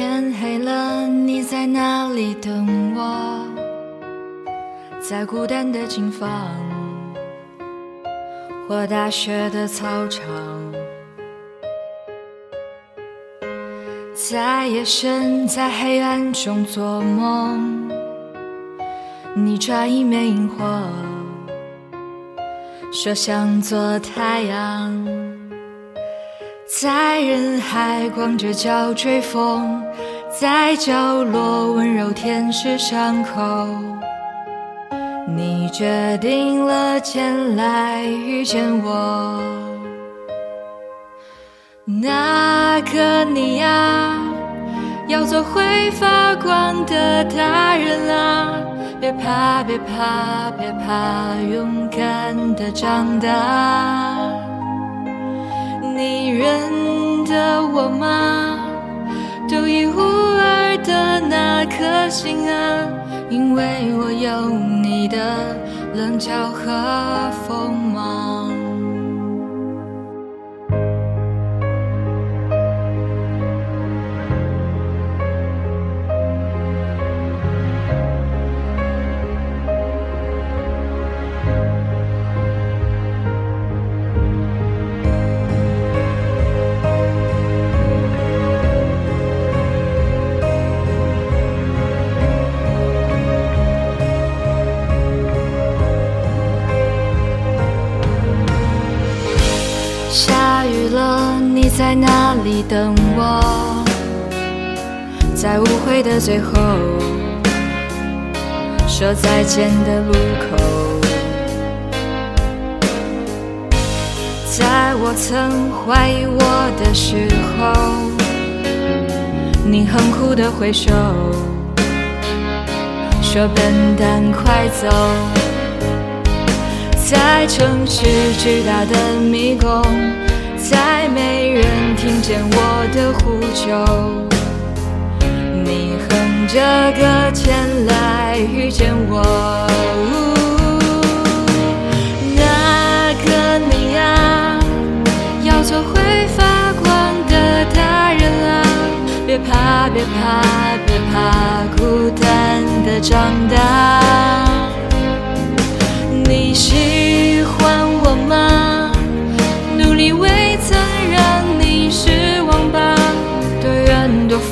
天黑了，你在哪里等我？在孤单的近方，或大学的操场，在夜深，在黑暗中做梦。你抓一枚萤火，说想做太阳。在人海光着脚追风，在角落温柔舔舐伤口。你决定了前来遇见我，那个你呀，要做会发光的大人啊！别怕，别怕，别怕，勇敢的长大。你认得我吗？独一无二颗心啊，因为我有你的棱角和锋芒。在哪里等我？在误会的最后，说再见的路口，在我曾怀疑我的时候，你很酷的挥手，说笨蛋快走。在城市巨大的迷宫，再没人听见我的呼救。你哼着歌前来遇见我，那个你呀，要做会发光的大人啊！别怕，别怕，别怕，孤单的长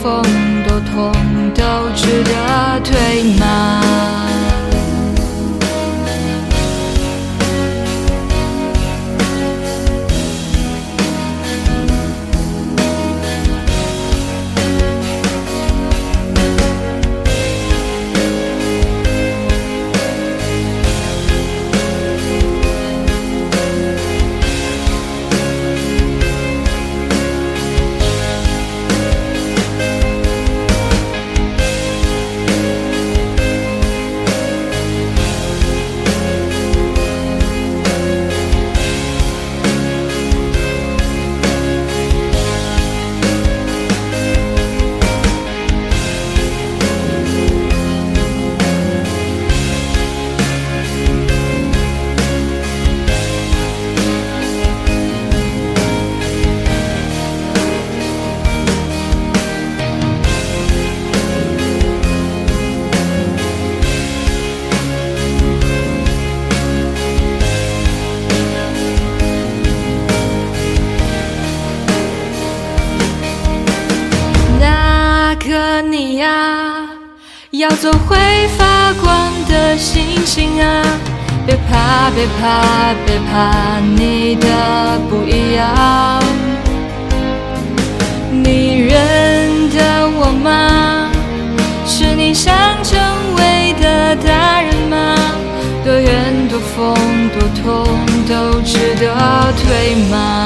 风多痛都值得退吗？你呀，要做会发光的星星啊！别怕，别怕，别怕你的不一样。你认得我吗？是你想成为的大人吗？多远多风多痛都值得对吗？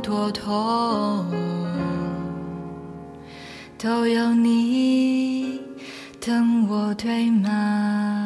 多痛，都有你等我，对吗？